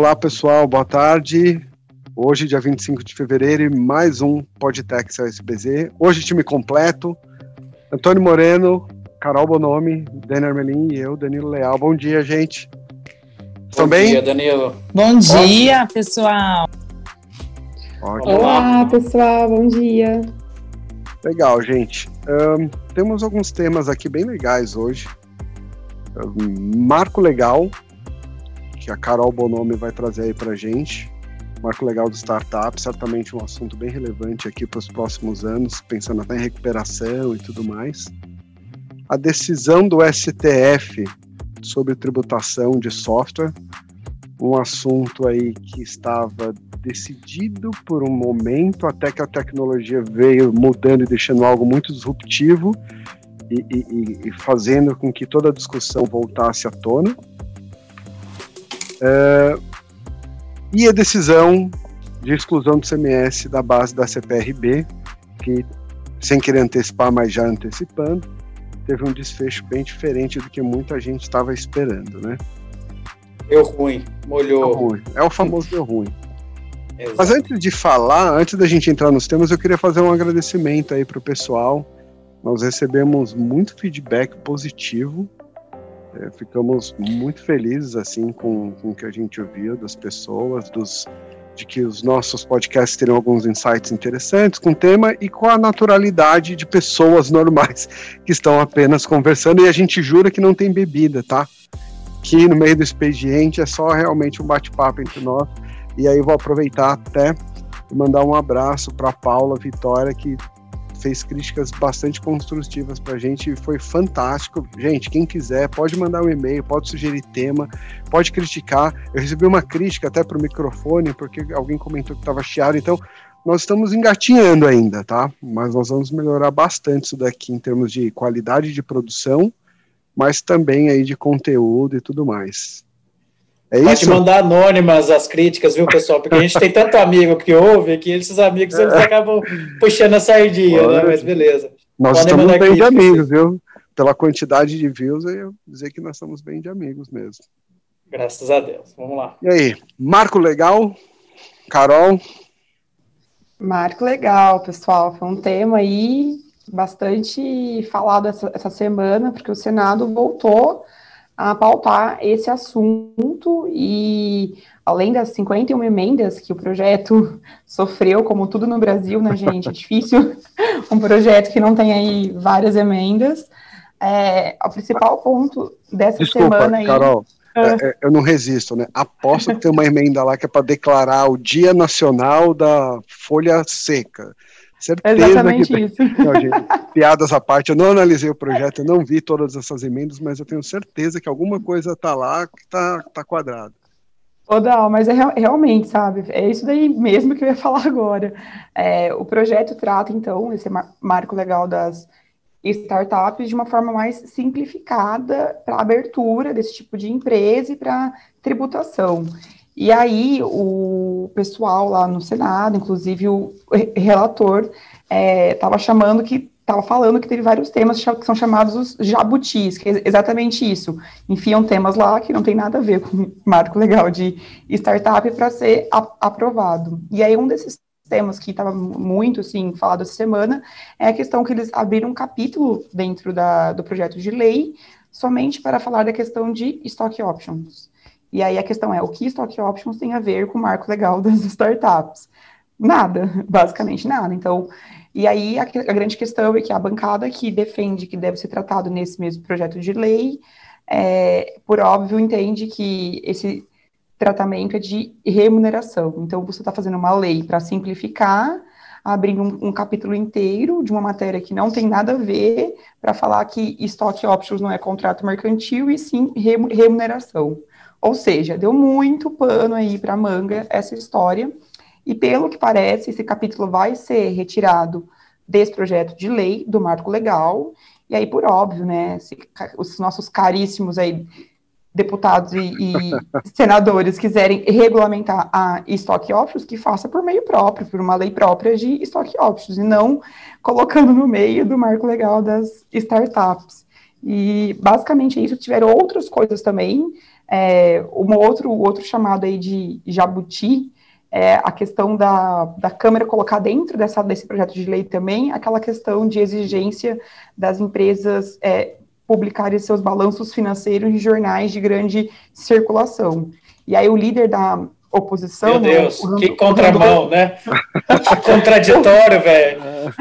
Olá, pessoal, boa tarde. Hoje, dia 25 de fevereiro, mais um Podtex SBZ. Hoje, time completo. Antônio Moreno, Carol Bonomi, Daniel Armelin e eu, Danilo Leal. Bom dia, gente. Estão Bom bem? dia, Danilo. Bom dia, pessoal. Ótimo. Olá, pessoal, bom dia. Legal, gente. Ahn, temos alguns temas aqui bem legais hoje. Ahn, marco legal, que a Carol Bonomi vai trazer aí pra gente. Marco legal do startup, certamente um assunto bem relevante aqui para os próximos anos, pensando até em recuperação e tudo mais. A decisão do STF sobre tributação de software, um assunto aí que estava decidido por um momento, até que a tecnologia veio mudando e deixando algo muito disruptivo e- e- e fazendo com que toda a discussão voltasse à tona. É, e a decisão de exclusão do CMS da base da CPRB, que, sem querer antecipar, mas já antecipando, teve um desfecho bem diferente do que muita gente estava esperando, né? Deu ruim, Deu molhou. ruim. É o famoso deu ruim. Exato. Mas antes de falar, antes da gente entrar nos temas, eu queria fazer um agradecimento aí pro pessoal. Nós recebemos muito feedback positivo. É, ficamos muito felizes assim com, com o que a gente ouviu das pessoas, dos de que os nossos podcasts terão alguns insights interessantes com o tema e com a naturalidade de pessoas normais que estão apenas conversando e a gente jura que não tem bebida, tá? Que no meio do expediente é só realmente um bate-papo entre nós. E aí vou aproveitar até mandar um abraço para Paula Vitória, que fez críticas bastante construtivas para a gente e foi fantástico. Gente, quem quiser pode mandar um e-mail, pode sugerir tema, pode criticar. Eu recebi uma crítica até para o microfone, porque alguém comentou que estava chiado, então nós estamos engatinhando ainda, tá? Mas nós vamos melhorar bastante isso daqui em termos de qualidade de produção, mas também aí de conteúdo e tudo mais. É Pode isso? mandar anônimas as críticas, viu, pessoal? Porque a gente tem tanto amigo que ouve que esses amigos eles acabam puxando a sardinha, né? Mas beleza. Nós Podem estamos bem de críticas, amigos, viu? Pela quantidade de views, eu ia dizer que nós estamos bem de amigos mesmo. Graças a Deus. Vamos lá. E aí, Marco Legal, Carol, Marco legal, pessoal. Foi um tema aí bastante falado essa, essa semana, porque o Senado voltou a pautar esse assunto e além das 51 emendas que o projeto sofreu, como tudo no Brasil, né, gente? É difícil um projeto que não tem aí várias emendas. É, o principal ponto dessa desculpa, semana aí. Carol, Ah. é, é, eu não resisto, né? Aposto que tem uma emenda lá que é para declarar o Dia Nacional da Folha Seca. Certeza Exatamente que isso. Não, gente, piadas à parte, eu não analisei o projeto, eu não vi todas essas emendas, mas eu tenho certeza que alguma coisa tá lá que tá, tá quadrada. Total, mas é real- realmente, sabe? É isso daí mesmo que eu ia falar agora. É, o projeto trata, então, esse mar- marco legal das startups de uma forma mais simplificada para a abertura desse tipo de empresa e para tributação. E aí, o pessoal lá no Senado, inclusive o re- relator, estava chamando que estava falando que teve vários temas que são chamados os jabutis, que é exatamente isso. Enfiam temas lá que não tem nada a ver com o marco legal de startup para ser aprovado. E aí, um desses temas que estava muito, assim, falado essa semana é a questão que eles abriram um capítulo dentro da, do projeto de lei somente para falar da questão de stock options. E aí a questão é, o que stock options tem a ver com o marco legal das startups? Nada, basicamente nada. Então, e aí a, a grande questão é que a bancada que defende que deve ser tratado nesse mesmo projeto de lei, é, por óbvio, entende que esse tratamento é de remuneração. Então, você está fazendo uma lei para simplificar, abrindo um, um capítulo inteiro de uma matéria que não tem nada a ver, para falar que stock options não é contrato mercantil e sim remu- remuneração. Ou seja, deu muito pano aí para manga essa história. E pelo que parece, esse capítulo vai ser retirado desse projeto de lei, do marco legal. E aí, por óbvio, né, se os nossos caríssimos aí deputados e, e senadores quiserem regulamentar a stock options, que faça por meio próprio, por uma lei própria de stock options, e não colocando no meio do marco legal das startups. E basicamente é isso. Tiveram outras coisas também. É, um outro, outro chamado aí de jabuti é a questão da, da Câmara colocar dentro dessa, desse projeto de lei também aquela questão de exigência das empresas é, publicarem seus balanços financeiros em jornais de grande circulação. E aí o líder da oposição... Meu Deus, que contramão, né? que contraditório, velho.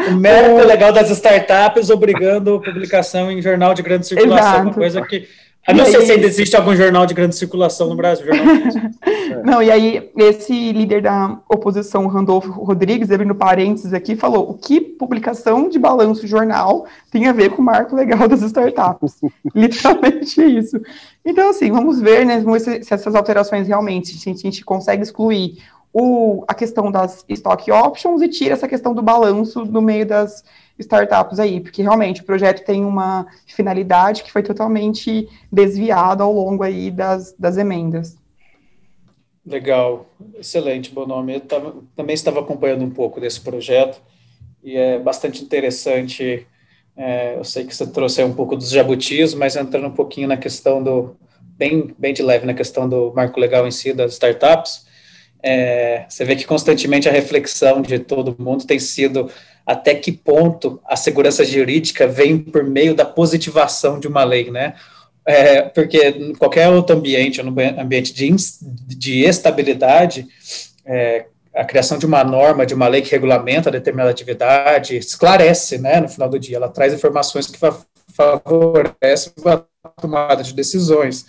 O mérito legal das startups obrigando publicação em jornal de grande circulação, Exato. uma coisa que eu não sei se ainda existe algum jornal de grande circulação no Brasil. é. Não, e aí, esse líder da oposição, Randolfo Rodrigues, abrindo parênteses aqui, falou: o que publicação de balanço jornal tem a ver com o marco legal das startups? Literalmente isso. Então, assim, vamos ver, né, se, se essas alterações realmente, se a gente consegue excluir o, a questão das stock options e tira essa questão do balanço no meio das startups aí, porque realmente o projeto tem uma finalidade que foi totalmente desviada ao longo aí das, das emendas. Legal, excelente, bom nome. Eu tava, também estava acompanhando um pouco desse projeto e é bastante interessante. É, eu sei que você trouxe um pouco dos jabutis, mas entrando um pouquinho na questão do, bem, bem de leve na questão do marco legal em si das startups, é, você vê que constantemente a reflexão de todo mundo tem sido até que ponto a segurança jurídica vem por meio da positivação de uma lei, né? É, porque em qualquer outro ambiente, no ambiente de, de estabilidade, é, a criação de uma norma, de uma lei que regulamenta determinada atividade, esclarece, né, no final do dia, ela traz informações que favorecem a tomada de decisões.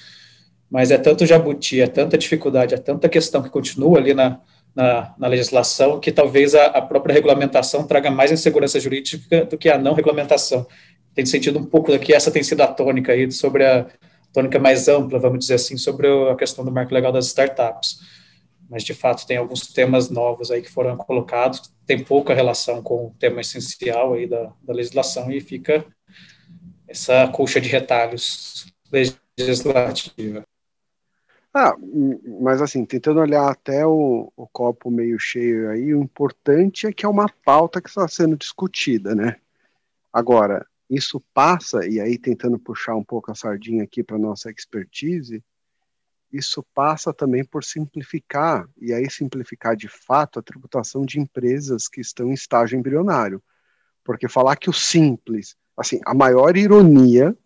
Mas é tanto jabuti, é tanta dificuldade, é tanta questão que continua ali na, na, na legislação, que talvez a, a, própria regulamentação traga mais insegurança jurídica do que a não regulamentação. Tem sentido um pouco que essa tem sido a tônica aí, sobre a tônica mais ampla, vamos dizer assim, sobre a questão do marco legal das startups. Mas, de fato, tem alguns temas novos aí que foram colocados, tem pouca relação com o tema essencial aí da, da legislação e fica essa colcha de retalhos legislativa. Ah, mas assim, tentando olhar até o, o, copo meio cheio aí, o importante é que é uma pauta que está sendo discutida, né? Agora, isso passa, e aí tentando puxar um pouco a sardinha aqui para nossa expertise, isso passa também por simplificar, e aí simplificar de fato a tributação de empresas que estão em estágio embrionário. Porque falar que o simples, assim, a maior ironia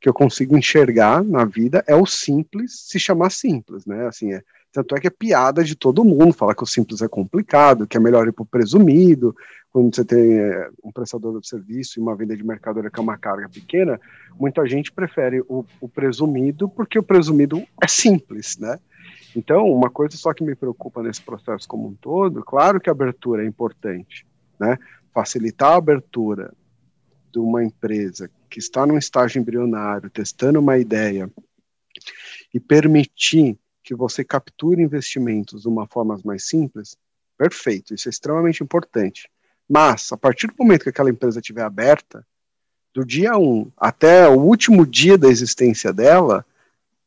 que eu consigo enxergar na vida é o simples se chamar simples, né? Assim, é, tanto é que é piada de todo mundo falar que o simples é complicado, que é melhor ir para o presumido, quando você tem é, um prestador de serviço e uma venda de mercadoria que é uma carga pequena, muita gente prefere o, o presumido porque o presumido é simples, né? Então, uma coisa só que me preocupa nesse processo como um todo, claro que a abertura é importante, né? Facilitar a abertura de uma empresa que está num estágio embrionário, testando uma ideia, e permitir que você capture investimentos de uma forma mais simples, perfeito, isso é extremamente importante. Mas, a partir do momento que aquela empresa estiver aberta, do dia 1 até o último dia da existência dela,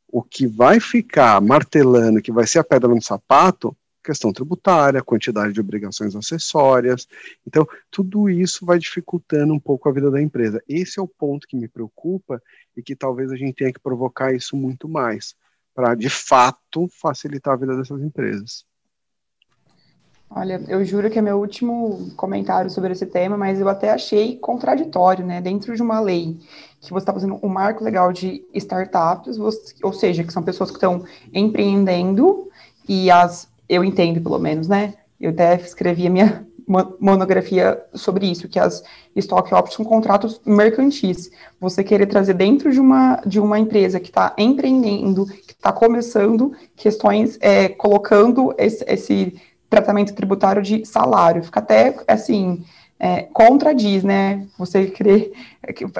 o que vai ficar martelando, que vai ser a pedra no sapato, questão tributária, quantidade de obrigações acessórias. Então, tudo isso vai dificultando um pouco a vida da empresa. Esse é o ponto que me preocupa e que talvez a gente tenha que provocar isso muito mais, para de fato facilitar a vida dessas empresas. Olha, eu juro que é meu último comentário sobre esse tema, mas eu até achei contraditório, né? Dentro de uma lei que você está fazendo um marco legal de startups, você, ou seja, que são pessoas que estão empreendendo e as eu entendo, pelo menos, né? Eu até escrevi a minha monografia sobre isso, que as stock options são contratos mercantis. Você querer trazer dentro de uma, de uma empresa que está empreendendo, que está começando questões, é, colocando esse, esse tratamento tributário de salário. Fica até, assim, é, contradiz, né? Você querer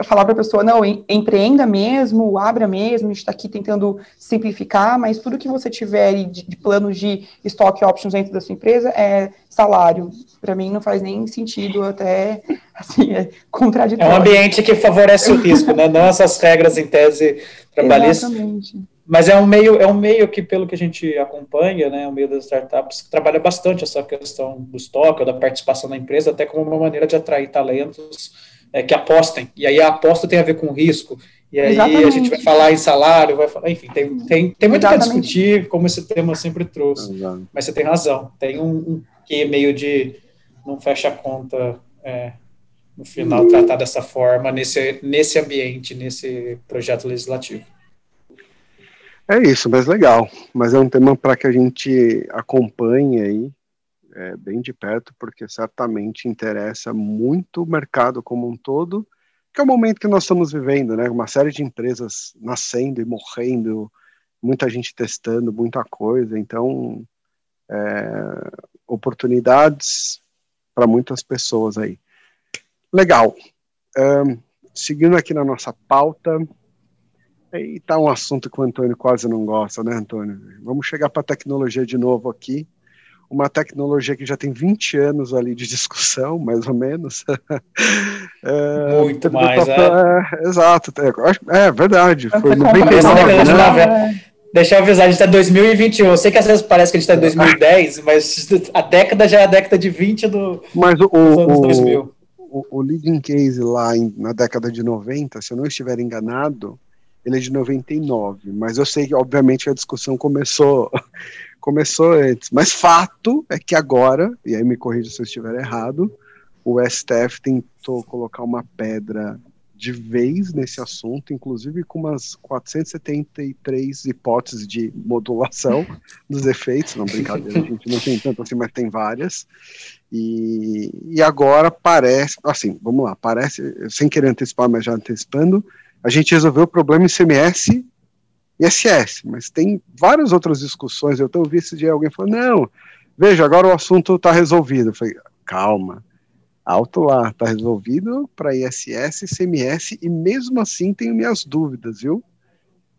falar para a pessoa, não, empreenda mesmo, abra mesmo, a gente está aqui tentando simplificar, mas tudo que você tiver de, de planos de stock options dentro da sua empresa é salário. Para mim não faz nem sentido, até assim, é contraditório. É um ambiente que favorece o risco, né? Não essas regras em tese trabalhistas. Exatamente. Mas é um meio, é um meio que, pelo que a gente acompanha, né, o meio das startups, que trabalha bastante essa questão do estoque, ou da participação da empresa, até como uma maneira de atrair talentos é, que apostem. E aí a aposta tem a ver com risco. E aí Exatamente. a gente vai falar em salário, vai falar, enfim, tem, tem, tem muito para discutir, como esse tema sempre trouxe. Exato. Mas você tem razão, tem um, um que meio de não fecha a conta é, no final tratar dessa forma, nesse, nesse ambiente, nesse projeto legislativo. É isso, mas legal. Mas é um tema para que a gente acompanhe aí é, bem de perto, porque certamente interessa muito o mercado como um todo que é o momento que nós estamos vivendo, né? Uma série de empresas nascendo e morrendo, muita gente testando muita coisa, então é, oportunidades para muitas pessoas aí. Legal. Um, seguindo aqui na nossa pauta, aí está um assunto que o Antônio quase não gosta, né, Antônio? Vamos chegar para a tecnologia de novo aqui uma tecnologia que já tem 20 anos ali de discussão, mais ou menos. é, Muito mais, é. é. Exato, é, é verdade, foi 99, né? Deixa eu avisar, a gente está em 2021. Eu sei que às vezes parece que a gente está em 2010, mas a década já é a década de 20 do, mas o, dos anos o, 2000. O, o leading case lá em, na década de 90, se eu não estiver enganado, ele é de 99, mas eu sei que, obviamente, a discussão começou começou antes. Mas fato é que agora, e aí me corrija se eu estiver errado, o STF tentou colocar uma pedra de vez nesse assunto, inclusive com umas 473 hipóteses de modulação dos efeitos, não brincadeira, a gente não tem tanto assim, mas tem várias. E, e agora parece, assim, vamos lá, parece, sem querer antecipar, mas já antecipando, a gente resolveu o problema ICMS ISS, mas tem várias outras discussões. Eu estou ouvindo esse dia alguém falando, não, veja, agora o assunto está resolvido. Eu falei, calma, alto lá, está resolvido para ISS, CMS, e mesmo assim tenho minhas dúvidas, viu?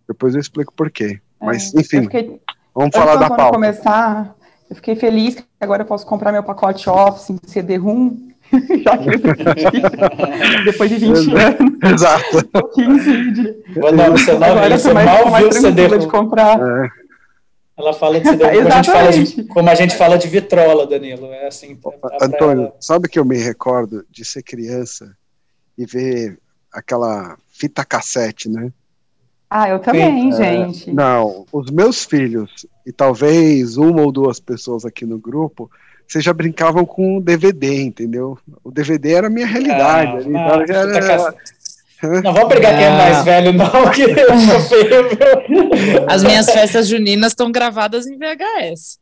Depois eu explico por quê. É, mas, enfim, fiquei, vamos falar da pauta. começar, eu fiquei feliz que agora eu posso comprar meu pacote Office em CD-ROM já que depois de 20 anos. Exato. 15 de... Não, você, não, Agora você mal viu o CD. De comprar. É. Ela fala de CD como, a gente fala de, como a gente fala de vitrola, Danilo. É assim. É Antônio, ela... sabe que eu me recordo de ser criança e ver aquela fita cassete, né? Ah, eu também, Sim. gente. É, não, os meus filhos, e talvez uma ou duas pessoas aqui no grupo, vocês já brincavam com o DVD, entendeu? O DVD era a minha realidade. Não, não, então era... não vamos brigar quem é mais velho, não, que As minhas festas juninas estão gravadas em VHS.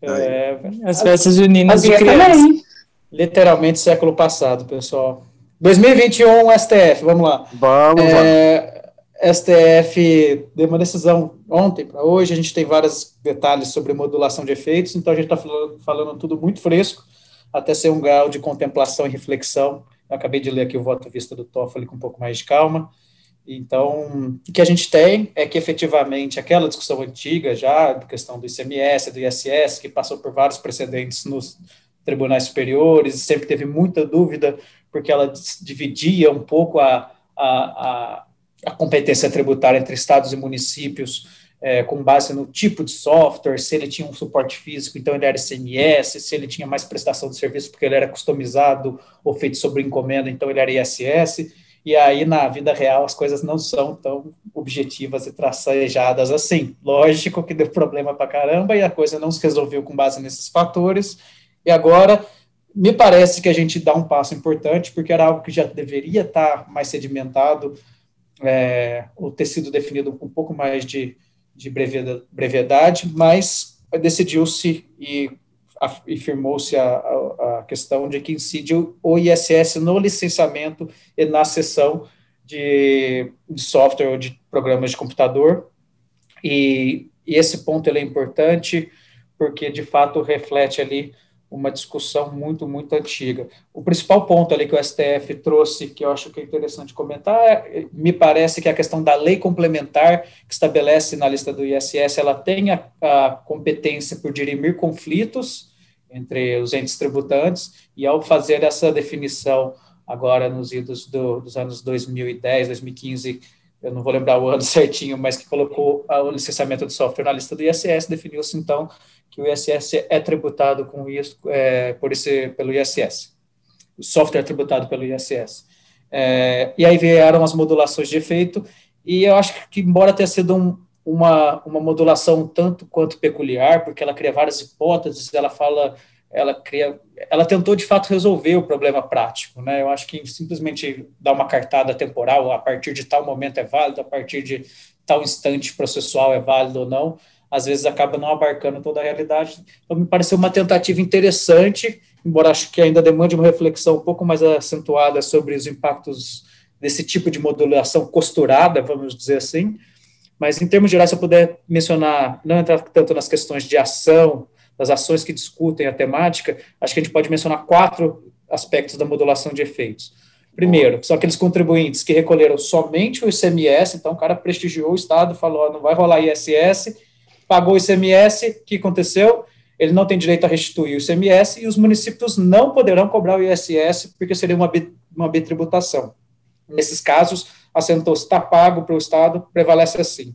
É, as festas juninas de criança. Literalmente século passado, pessoal. 2021 STF, vamos lá. Vamos é, lá. STF deu uma decisão ontem para hoje, a gente tem vários detalhes sobre modulação de efeitos, então a gente está falando, falando, tudo muito fresco, até ser um grau de contemplação e reflexão. Eu acabei de ler aqui o voto vista do Toffoli com um pouco mais de calma. Então, o que a gente tem é que efetivamente aquela discussão antiga já, da questão do ICMS, do ISS, que passou por vários precedentes nos tribunais superiores, sempre teve muita dúvida, porque ela dividia um pouco a, a, a a competência tributária entre estados e municípios é, com base no tipo de software, se ele tinha um suporte físico, então ele era ICMS, se ele tinha mais prestação de serviço porque ele era customizado ou feito sobre encomenda, então ele era ISS, e aí na vida real as coisas não são tão objetivas e traçajadas assim. Lógico que deu problema para caramba e a coisa não se resolveu com base nesses fatores, e agora me parece que a gente dá um passo importante, porque era algo que já deveria estar mais sedimentado, é, ou ter sido definido com um pouco mais de, de brevidade, mas decidiu-se e afirmou-se a, a, a, questão de que incide o ISS no licenciamento e na sessão de, de software ou de programas de computador, e, e esse ponto é importante porque, de fato, reflete ali uma discussão muito, muito antiga. O principal ponto ali que o STF trouxe, que eu acho que é interessante comentar, é, me parece que a questão da lei complementar que estabelece na lista do ISS, ela tem a, a competência por dirimir conflitos entre os entes tributantes, e ao fazer essa definição agora nos idos do, dos anos 2010, 2015, eu não vou lembrar o ano certinho, mas que colocou o licenciamento de software na lista do ISS, definiu-se então que o ISS é tributado com isso, é, por esse, pelo ISS. O software é tributado pelo ISS. É, e aí vieram as modulações de efeito, e eu acho que, embora tenha sido um, uma, uma modulação tanto quanto peculiar, porque ela cria várias hipóteses, ela fala, ela cria, ela tentou de fato resolver o problema prático, né? Eu acho que simplesmente dar uma cartada temporal a partir de tal momento é válido, a partir de tal instante processual é válido ou não, às vezes acaba não abarcando toda a realidade. Então, me pareceu uma tentativa interessante, embora acho que ainda demande uma reflexão um pouco mais acentuada sobre os impactos desse tipo de modulação costurada, vamos dizer assim. Mas, em termos gerais, se eu puder mencionar, não entrar tanto nas questões de ação, das ações que discutem a temática, acho que a gente pode mencionar quatro aspectos da modulação de efeitos. Primeiro, são aqueles contribuintes que recolheram somente o ICMS, então o cara prestigiou o Estado, falou, não vai rolar ISS, pagou o ICMS, o que aconteceu? Ele não tem direito a restituir o ICMS e os municípios não poderão cobrar o ISS porque seria uma, uma bitributação. Nesses casos, assentou-se está pago para o Estado, prevalece assim.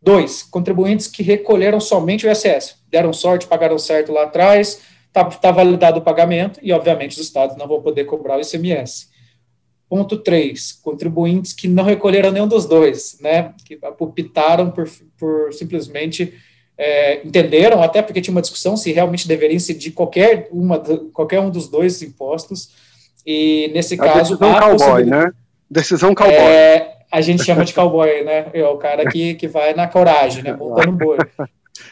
Dois, contribuintes que recolheram somente o ISS, deram sorte, pagaram certo lá atrás, está tá validado o pagamento e, obviamente, os estados não vão poder cobrar o ICMS. Ponto 3, contribuintes que não recolheram nenhum dos dois, né, que optaram por, por simplesmente é, entenderam, até porque tinha uma discussão se realmente deveria incidir qualquer, uma, qualquer um dos dois impostos, e nesse a caso... Decisão cowboy, né? Decisão cowboy. É, a gente chama de cowboy, né? É o cara que, que vai na coragem, né? Montando boi.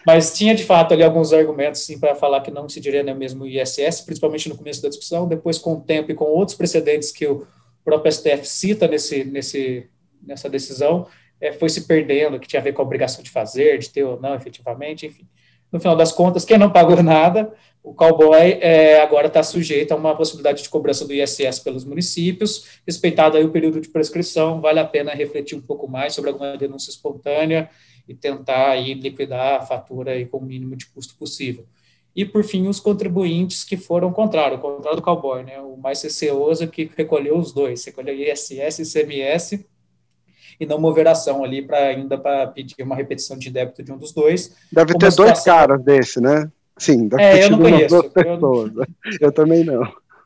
Mas tinha, de fato, ali alguns argumentos, para falar que não incidiria no mesmo ISS, principalmente no começo da discussão, depois com o tempo e com outros precedentes que o próprio STF cita nesse, nesse, nessa decisão, é, foi se perdendo, que tinha a ver com a obrigação de fazer, de ter ou não, efetivamente, enfim. No final das contas, quem não pagou nada, o cowboy é, agora está sujeito a uma possibilidade de cobrança do ISS pelos municípios, respeitado aí o período de prescrição, vale a pena refletir um pouco mais sobre alguma denúncia espontânea e tentar aí liquidar a fatura aí com o mínimo de custo possível. E, por fim, os contribuintes que foram contrário, o contrário do cowboy, né? O mais receoso que recolheu os dois, recolheu ISS e ICMS e não mover ação ali para ainda para pedir uma repetição de débito de um dos dois. Deve ter dois caras desse, né? Sim, deve é, eu não conheço. Eu, eu, também não.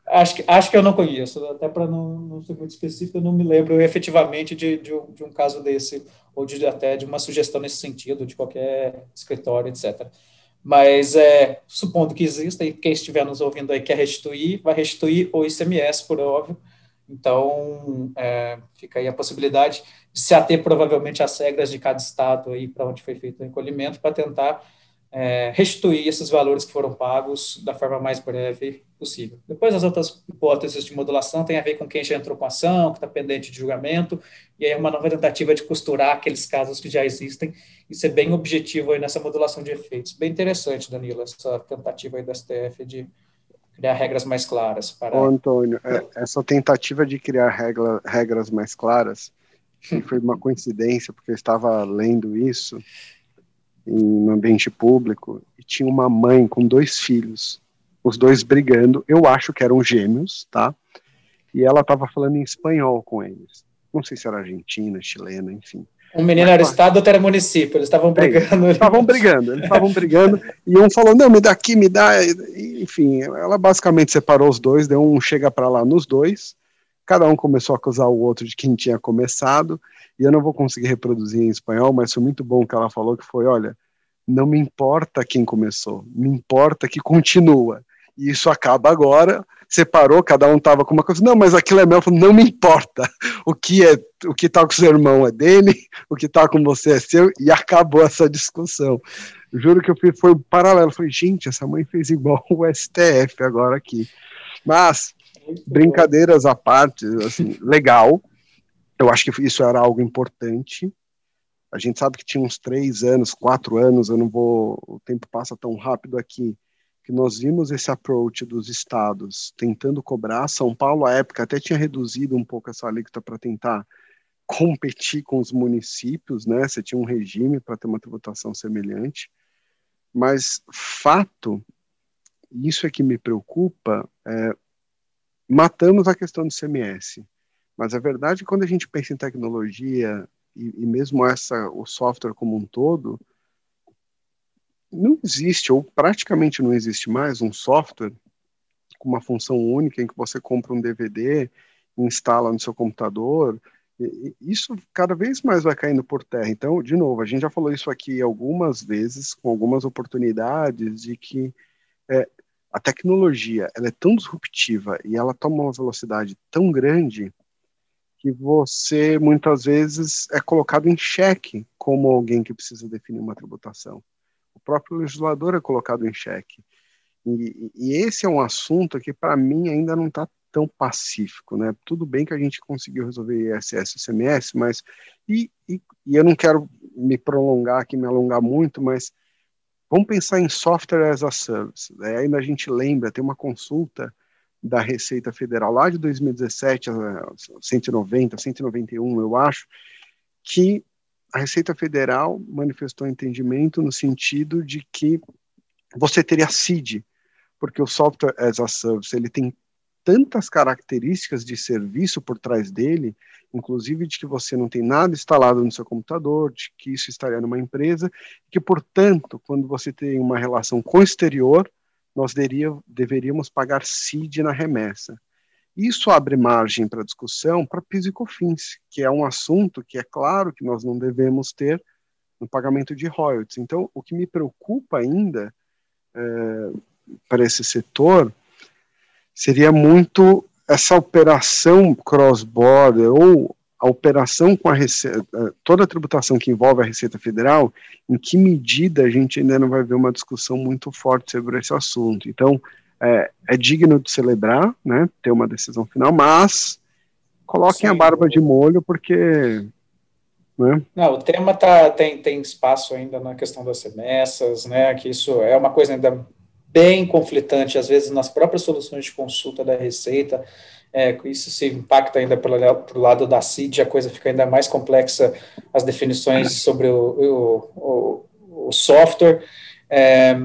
Acho que, acho que eu não conheço, até para não, não, ser muito específico, eu não me lembro efetivamente de, de, um, de um caso desse, ou de, até de uma sugestão nesse sentido, de qualquer escritório, etc. Mas, é, supondo que exista, e quem estiver nos ouvindo aí quer restituir, vai restituir o ICMS, por óbvio. Então, é, fica aí a possibilidade de se ater provavelmente às regras de cada estado aí para onde foi feito o recolhimento, para tentar é, restituir esses valores que foram pagos da forma mais breve possível. Depois, as outras hipóteses de modulação têm a ver com quem já entrou com ação, que está pendente de julgamento, e aí é uma nova tentativa de costurar aqueles casos que já existem e ser bem objetivo aí nessa modulação de efeitos. Bem interessante, Danilo, essa tentativa aí do STF de criar regras mais claras. Para... Ô, Antônio, é, essa tentativa de criar regra, regras mais claras, foi uma coincidência, porque eu estava lendo isso, em um ambiente público e tinha uma mãe com dois filhos, os dois brigando. Eu acho que eram gêmeos, tá? E ela estava falando em espanhol com eles. Não sei se era argentina, chilena, enfim. Um menino era estado, outro era município. Eles estavam é brigando. Eles estavam brigando, eles estavam brigando. E um falou: não, me dá aqui, me dá. Enfim, ela basicamente separou os dois, deu um chega para lá nos dois. Cada um começou a acusar o outro de quem tinha começado e eu não vou conseguir reproduzir em espanhol, mas foi muito bom que ela falou que foi, olha, não me importa quem começou, me importa que continua. E isso acaba agora, separou, cada um tava com uma coisa, não, mas aquilo é meu, falei, não me importa, o que é, o que tá com seu irmão é dele, o que tá com você é seu, e acabou essa discussão. Juro que eu fiz, foi um paralelo, falei, gente, essa mãe fez igual o STF agora aqui. Mas, brincadeiras à parte, assim, legal, eu acho que isso era algo importante. A gente sabe que tinha uns três anos, quatro anos, eu não vou, o tempo passa tão rápido aqui, que nós vimos esse approach dos estados tentando cobrar. São Paulo, à época, até tinha reduzido um pouco essa alíquota para tentar competir com os municípios, né? Você tinha um regime para ter uma tributação semelhante. Mas fato, isso é que me preocupa, é, matamos a questão do CMS. Mas a verdade é que quando a gente pensa em tecnologia e, e mesmo essa o software como um todo, não existe ou praticamente não existe mais um software com uma função única em que você compra um DVD, instala no seu computador, isso cada vez mais vai caindo por terra. Então, de novo, a gente já falou isso aqui algumas vezes, com algumas oportunidades, de que é, a tecnologia ela é tão disruptiva e ela toma uma velocidade tão grande que você muitas vezes é colocado em xeque como alguém que precisa definir uma tributação. O próprio legislador é colocado em xeque. E, e esse é um assunto que, para mim, ainda não está tão pacífico, né? Tudo bem que a gente conseguiu resolver ISS e CMS, mas e, e, e, eu não quero me prolongar aqui, me alongar muito, mas vamos pensar em software as a service. Né? Ainda a gente lembra, tem uma consulta da Receita Federal lá de 2017, 190, 191, eu acho, que a Receita Federal manifestou entendimento no sentido de que você teria CID, porque o software as a service ele tem tantas características de serviço por trás dele, inclusive de que você não tem nada instalado no seu computador, de que isso estaria numa empresa, que, portanto, quando você tem uma relação com o exterior, nós deveria, deveríamos pagar CID na remessa. Isso abre margem para discussão para PIS e COFINS, que é um assunto que é claro que nós não devemos ter no pagamento de royalties. Então, o que me preocupa ainda é, para esse setor seria muito essa operação cross-border ou a operação com a receita, toda a tributação que envolve a Receita Federal, em que medida a gente ainda não vai ver uma discussão muito forte sobre esse assunto. Então, é, é digno de celebrar, né, ter uma decisão final, mas coloquem Sim. a barba de molho, porque né? Não, o tema tá, tem, tem espaço ainda na questão das remessas, né? Que isso é uma coisa ainda bem conflitante, às vezes nas próprias soluções de consulta da Receita, é, isso se impacta ainda pelo, lado da CID, a coisa fica ainda mais complexa, as definições sobre o, o, o software. É,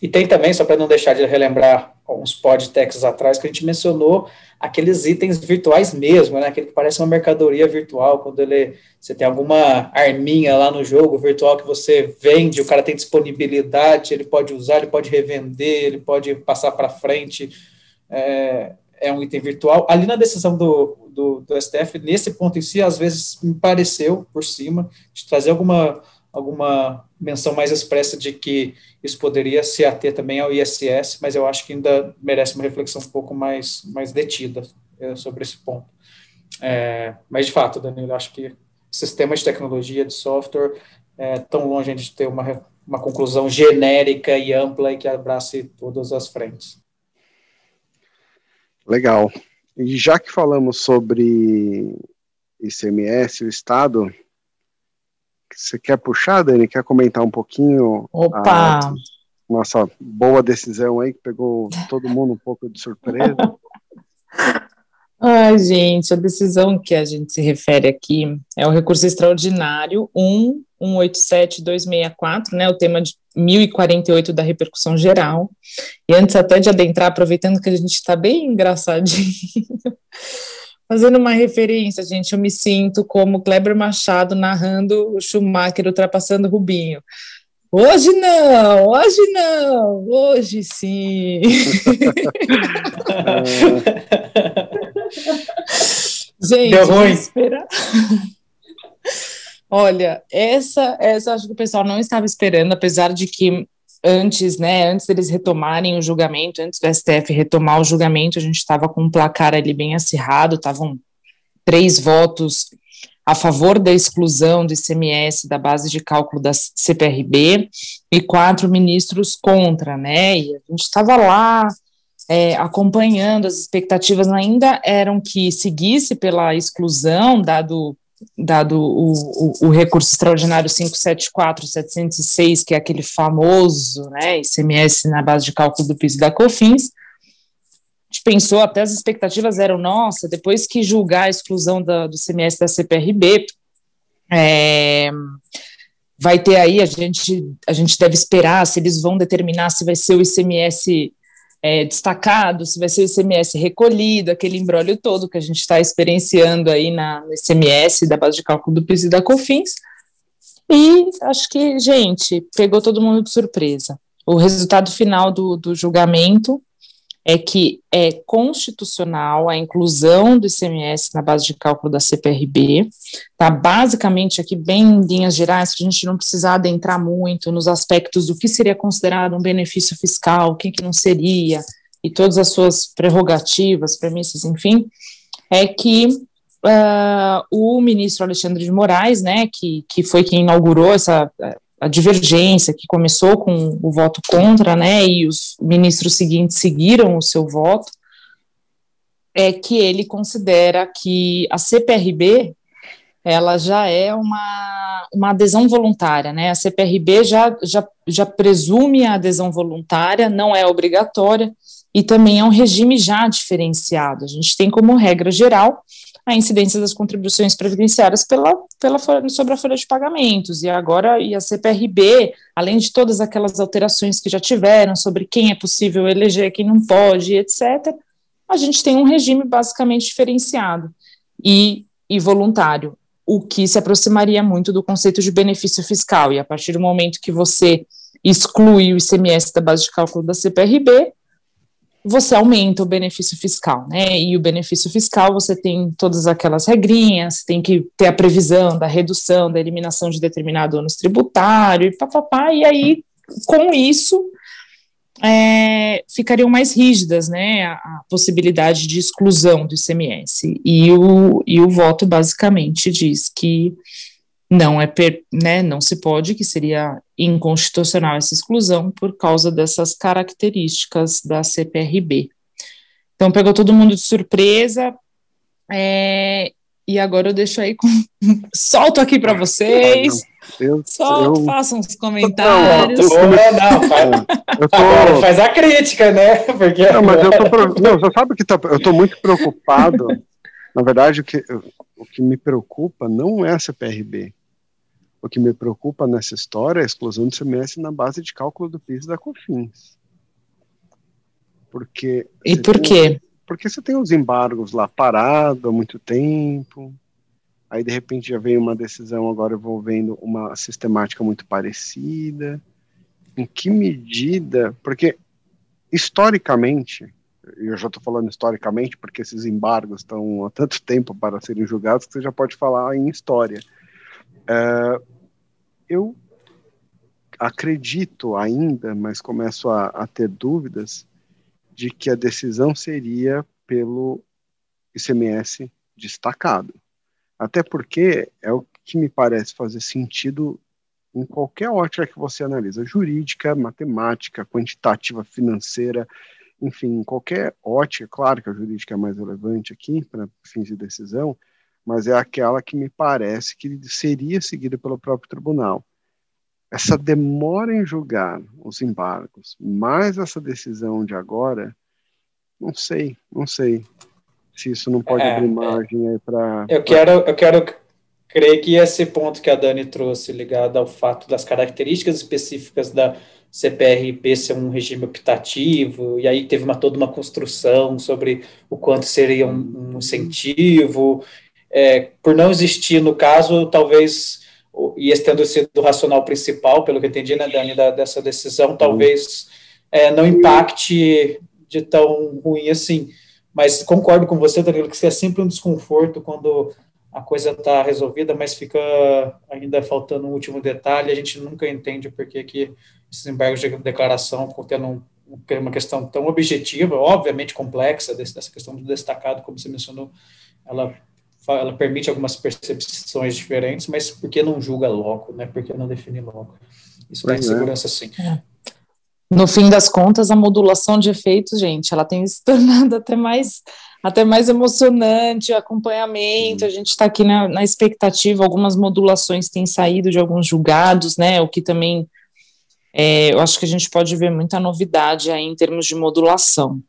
e tem também, só para não deixar de relembrar uns podcasts atrás, que a gente mencionou aqueles itens virtuais mesmo, né? Aquele que parece uma mercadoria virtual, quando ele você tem alguma arminha lá no jogo virtual que você vende, o cara tem disponibilidade, ele pode usar, ele pode revender, ele pode passar para frente. É, é, um item virtual. Ali na decisão do, do, do STF, nesse ponto em si, às vezes me pareceu por cima de trazer alguma alguma menção mais expressa de que isso poderia se ater também ao ISS, mas eu acho que ainda merece uma reflexão um pouco mais, mais detida é, sobre esse ponto. É, mas, de fato, Danilo, acho que sistemas de tecnologia, de software, é tão longe de ter uma, uma conclusão genérica e ampla e que abrace todas as frentes. Legal. E já que falamos sobre ICMS, o Estado, você quer puxar, Dani? Quer comentar um pouquinho? Opa! Nossa boa decisão aí, que pegou todo mundo um pouco de surpresa. Ai, gente, a decisão que a gente se refere aqui é o recurso extraordinário 1.187.264, né, o tema de 1048 da repercussão geral. E antes até de adentrar, aproveitando que a gente está bem engraçadinho, Fazendo uma referência, gente, eu me sinto como Kleber Machado narrando o Schumacher ultrapassando o Rubinho. Hoje não, hoje não, hoje sim. gente, Deu ruim. Espera... Olha, essa, essa acho que o pessoal não estava esperando, apesar de que antes, né, antes deles retomarem o julgamento, antes do STF retomar o julgamento, a gente estava com um placar ali bem acirrado, estavam três votos a favor da exclusão do ICMS da base de cálculo da CPRB e quatro ministros contra, né, e a gente estava lá é, acompanhando, as expectativas ainda eram que seguisse pela exclusão, dado dado o, o, o, recurso extraordinário 574-706, que é aquele famoso né, ICMS na base de cálculo do PIS e da COFINS, a gente pensou, até as expectativas eram, nossa, depois que julgar a exclusão da, do ICMS da CPRB, é, vai ter aí, a gente, a gente deve esperar se eles vão determinar se vai ser o ICMS é, destacado, se vai ser o ICMS recolhido, aquele embrólio todo que a gente está experienciando aí na, no ICMS, da base de cálculo do PIS e da COFINS. E acho que, gente, pegou todo mundo de surpresa. O resultado final do, do julgamento é que é constitucional a inclusão do ICMS na base de cálculo da CPRB, tá? Basicamente, aqui, bem em linhas gerais, que a gente não precisar adentrar muito nos aspectos do que seria considerado um benefício fiscal, o que, que não seria, e todas as suas prerrogativas, premissas, enfim, é que uh, o ministro Alexandre de Moraes, né, que, que foi quem inaugurou essa a divergência que começou com o voto contra, né, e os ministros seguintes seguiram o seu voto, é que ele considera que a CPRB ela já é uma, uma adesão voluntária, né? A CPRB já, já, já presume a adesão voluntária, não é obrigatória, e também é um regime já diferenciado. A gente tem como regra geral a incidência das contribuições previdenciárias pela, pela, sobre a folha de pagamentos. E agora, e a CPRB, além de todas aquelas alterações que já tiveram sobre quem é possível eleger, quem não pode, etc., a gente tem um regime basicamente diferenciado e, e voluntário, o que se aproximaria muito do conceito de benefício fiscal. E a partir do momento que você exclui o ICMS da base de cálculo da CPRB, você aumenta o benefício fiscal, né? E o benefício fiscal você tem todas aquelas regrinhas, tem que ter a previsão da redução, da eliminação de determinado ônus tributário e papapá, e aí com isso é, ficariam mais rígidas, né? A, a, possibilidade de exclusão do ICMS. E o, e o voto basicamente diz que não é per, né, não se pode, que seria inconstitucional essa exclusão por causa dessas características da CPRB. Então pegou todo mundo de surpresa, é, e agora eu deixo aí com. Solto aqui para vocês. Eu, Só eu... façam uns comentários. Não, não, não faz, tô... Agora faz a crítica, né? Porque não, mas eu tô. Não, você sabe que tá... eu estou muito preocupado. Na verdade, o que, o que me preocupa não é a CPRB. O que me preocupa nessa história é a exclusão do CMS na base de cálculo do PIS da COFINS. Porque. E por quê? Porque você tem os embargos lá parados há muito tempo, aí de repente já veio uma decisão agora envolvendo uma sistemática muito parecida. Em que medida? Porque historicamente, eu já estou falando historicamente porque esses embargos estão há tanto tempo para serem julgados que você já pode falar em história. Uh, eu acredito ainda, mas começo a, a, ter dúvidas, de que a decisão seria pelo ICMS destacado. Até porque é o que me parece fazer sentido em qualquer ótica que você analisa, jurídica, matemática, quantitativa, financeira, enfim, em qualquer ótica, claro que a jurídica é mais relevante aqui para fins de decisão, mas é aquela que me parece que seria seguida pelo próprio tribunal. Essa demora em julgar os embargos, mais essa decisão de agora, não sei, não sei se isso não pode é, abrir é. margem aí para. Eu quero, eu quero crer que esse ponto que a Dani trouxe, ligado ao fato das características específicas da CPRP ser um regime optativo, e aí teve uma, toda uma construção sobre o quanto seria um, um incentivo, é, por não existir, no caso, talvez, e esse tendo sido o racional principal, pelo que eu entendi, né, Dani, da, dessa decisão, talvez é, não impacte de tão ruim assim. Mas concordo com você, Danilo, que isso é sempre um desconforto quando a coisa está resolvida, mas fica ainda faltando um último detalhe, a gente nunca entende por que, que esses embargos de declaração, contendo um, uma questão tão objetiva, obviamente complexa, dessa questão do destacado, como você mencionou, ela ela permite algumas percepções diferentes, mas por que não julga logo, né? Por que não define logo? Isso dá insegurança, é. sim. É. No fim das contas, a modulação de efeitos, gente, ela tem se tornado até mais até mais emocionante, o acompanhamento, a gente está aqui na, na expectativa, algumas modulações têm saído de alguns julgados, né, o que também, é, eu acho que a gente pode ver muita novidade aí em termos de modulação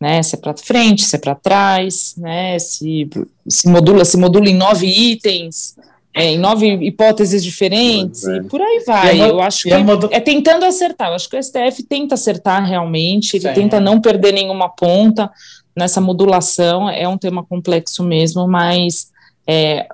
né? Se é para frente, se é para trás, né? Se, se modula, se modula em nove itens, é, em nove hipóteses diferentes, é. e por aí vai. eu acho que é tentando acertar. Eu acho que o STF tenta acertar realmente, ele Sim. tenta não perder nenhuma ponta nessa modulação. É um tema complexo mesmo, mas é,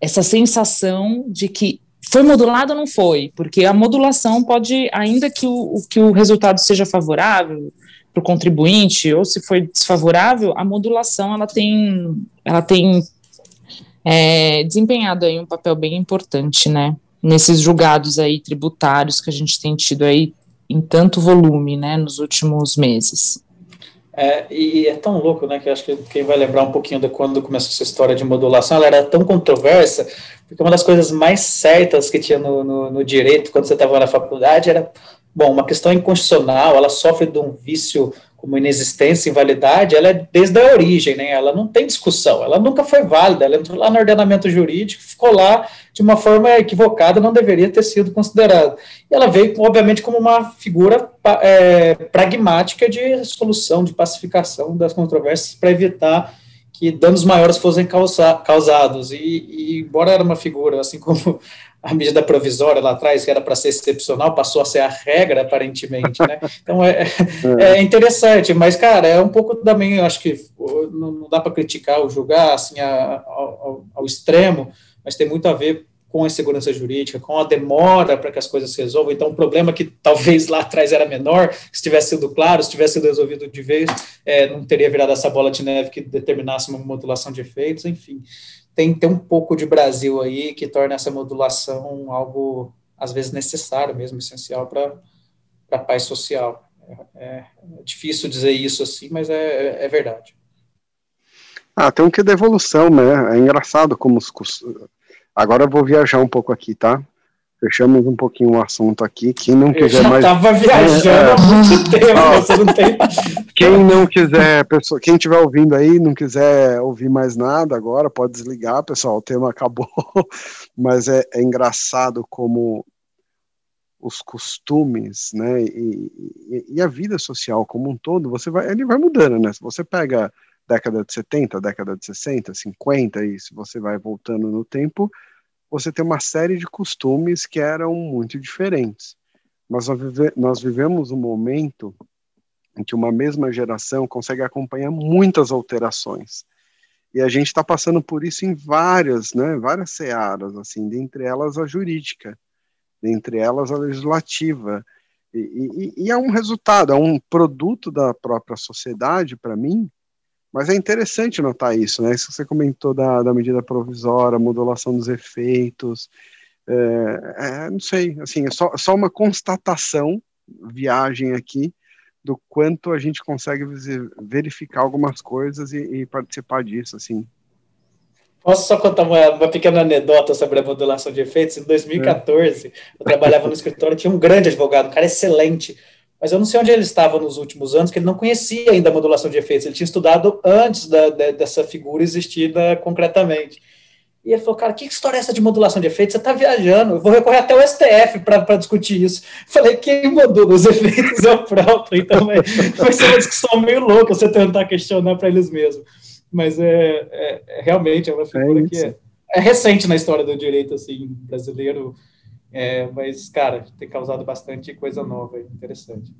essa sensação de que foi modulado ou não foi, porque a modulação pode, ainda que o, que o resultado seja favorável, para o contribuinte ou se foi desfavorável, a modulação ela tem, ela tem é, desempenhado aí um papel bem importante, né? Nesses julgados aí tributários que a gente tem tido aí em tanto volume, né, nos últimos meses. É, e é tão louco, né, que acho que quem vai lembrar um pouquinho de quando começou essa história de modulação, ela era tão controversa, porque uma das coisas mais certas que tinha no, no, no direito, quando você estava na faculdade, era Bom, uma questão inconstitucional, ela sofre de um vício como inexistência, invalidade, ela é desde a origem, né? Ela não tem discussão, ela nunca foi válida, ela entrou lá no ordenamento jurídico, ficou lá de uma forma equivocada, não deveria ter sido considerada. E ela veio, obviamente, como uma figura é, pragmática de solução, de pacificação das controvérsias para evitar que danos maiores fossem causa, causados. E, e, embora era uma figura, assim como a medida provisória lá atrás, que era para ser excepcional, passou a ser a regra, aparentemente, né? Então é, é, é interessante, mas, cara, é um pouco também, eu acho que não, dá para criticar ou julgar assim, a, ao, ao, extremo, mas tem muito a ver com a insegurança jurídica, com a demora para que as coisas se resolvam. Então, o problema que talvez lá atrás era menor, se tivesse sido claro, se tivesse sido resolvido de vez, é, não teria virado essa bola de neve que determinasse uma modulação de efeitos, enfim tem, tem um pouco de Brasil aí que torna essa modulação algo, às vezes, necessário mesmo, essencial para a paz social. É, é, difícil dizer isso assim, mas é, é verdade. Ah, tem um que de evolução, né? É engraçado como os. Agora eu vou viajar um pouco aqui, tá? Fechamos um pouquinho o assunto aqui. Quem não quiser eu mais. Tava viajando é, há muito tempo, ó, você não tem. Quem não quiser, pessoa, quem estiver ouvindo aí, não quiser ouvir mais nada agora, pode desligar, pessoal. O tema acabou. Mas é, é engraçado como os costumes, né, e, e, e, a vida social como um todo, você vai, ele vai mudando, né? Se você pega década de 70, década de 60, 50, e se você vai voltando no tempo, você tem uma série de costumes que eram muito diferentes. Mas nós, vive, nós vivemos um momento em que uma mesma geração consegue acompanhar muitas alterações. E a gente está passando por isso em várias, né, várias searas, assim, dentre elas a jurídica, dentre elas a legislativa. E, e, e é um resultado, é um produto da própria sociedade, para mim, mas é interessante notar isso, né? Isso que você comentou da, da medida provisória, modulação dos efeitos, é, é, não sei, assim, é só, só uma constatação, viagem aqui, do quanto a gente consegue verificar algumas coisas e, e participar disso, assim. Posso só contar uma, uma, pequena anedota sobre a modulação de efeitos? Em 2014, é. eu trabalhava no escritório, tinha um grande advogado, um cara excelente, mas eu não sei onde ele estava nos últimos anos, que ele não conhecia ainda a modulação de efeitos, ele tinha estudado antes da, da, dessa figura existir concretamente. E ele falou, cara, que história é essa de modulação de efeitos? Você está viajando, eu vou recorrer até o STF para discutir isso. Falei, quem modula os efeitos é o próprio, então é, vai ser uma discussão meio louca você tentar questionar para eles mesmos. Mas é, é, é, realmente é uma figura é que é, é recente na história do direito assim, brasileiro, é, mas, cara, tem causado bastante coisa nova, interessante.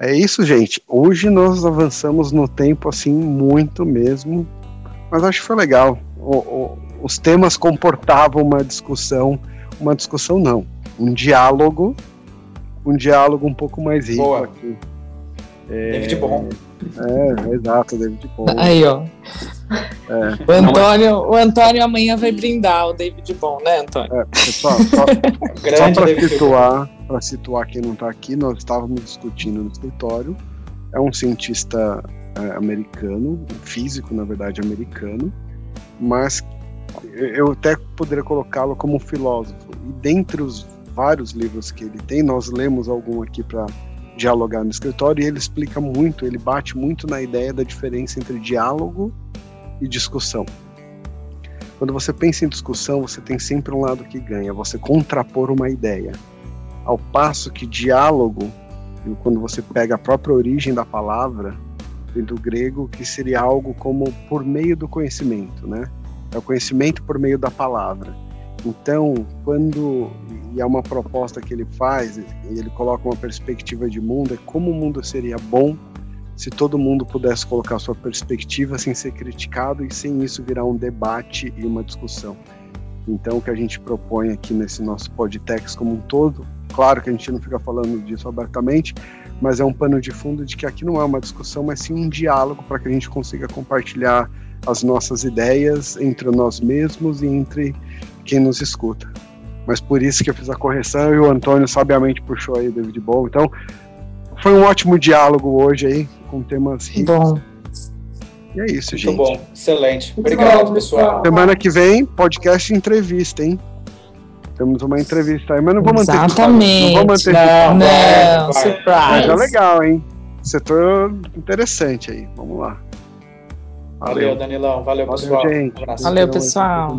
É isso, gente. Hoje nós avançamos no tempo assim muito mesmo, mas acho que foi legal. O, o, os temas comportavam uma discussão, uma discussão não, um diálogo, um diálogo um pouco mais rico Boa. aqui. É, David Bom. É, exato, David Bom. Aí, ó. É. O, Antônio, o Antônio amanhã vai brindar o David Bom, né, Antônio? É, pessoal, só, só para situar, para situar quem não está aqui, nós estávamos discutindo no escritório. É um cientista é, americano, físico, na verdade, americano, mas eu até poderia colocá-lo como filósofo. E dentre os vários livros que ele tem, nós lemos algum aqui para dialogar no escritório e ele explica muito, ele bate muito na ideia da diferença entre diálogo e discussão. Quando você pensa em discussão, você tem sempre um lado que ganha, você contrapor uma ideia. Ao passo que diálogo, quando você pega a própria origem da palavra, do grego, que seria algo como por meio do conhecimento, né? É o conhecimento por meio da palavra. Então, quando e é uma proposta que ele faz, e ele coloca uma perspectiva de mundo, é como o mundo seria bom se todo mundo pudesse colocar sua perspectiva sem ser criticado e sem isso virar um debate e uma discussão. Então, o que a gente propõe aqui nesse nosso podtext como um todo Claro que a gente não fica falando disso abertamente, mas é um pano de fundo de que aqui não é uma discussão, mas sim um diálogo para que a gente consiga compartilhar as nossas ideias entre nós mesmos e entre quem nos escuta. Mas por isso que eu fiz a correção e o Antônio sabiamente puxou aí o David Bowie. Então, foi um ótimo diálogo hoje aí, com temas ricos. Bom. E é isso, Muito gente. bom, excelente. Obrigado, pessoal. Semana que vem, podcast entrevista, hein? Temos uma entrevista aí, mas não vou manter Exatamente. Não vou manter Não, não, Mas é surprise. legal, hein? Setor interessante aí. Vamos lá. Valeu, Danilão. Valeu, Valeu, pessoal. gente. Um abraço. Valeu, pessoal.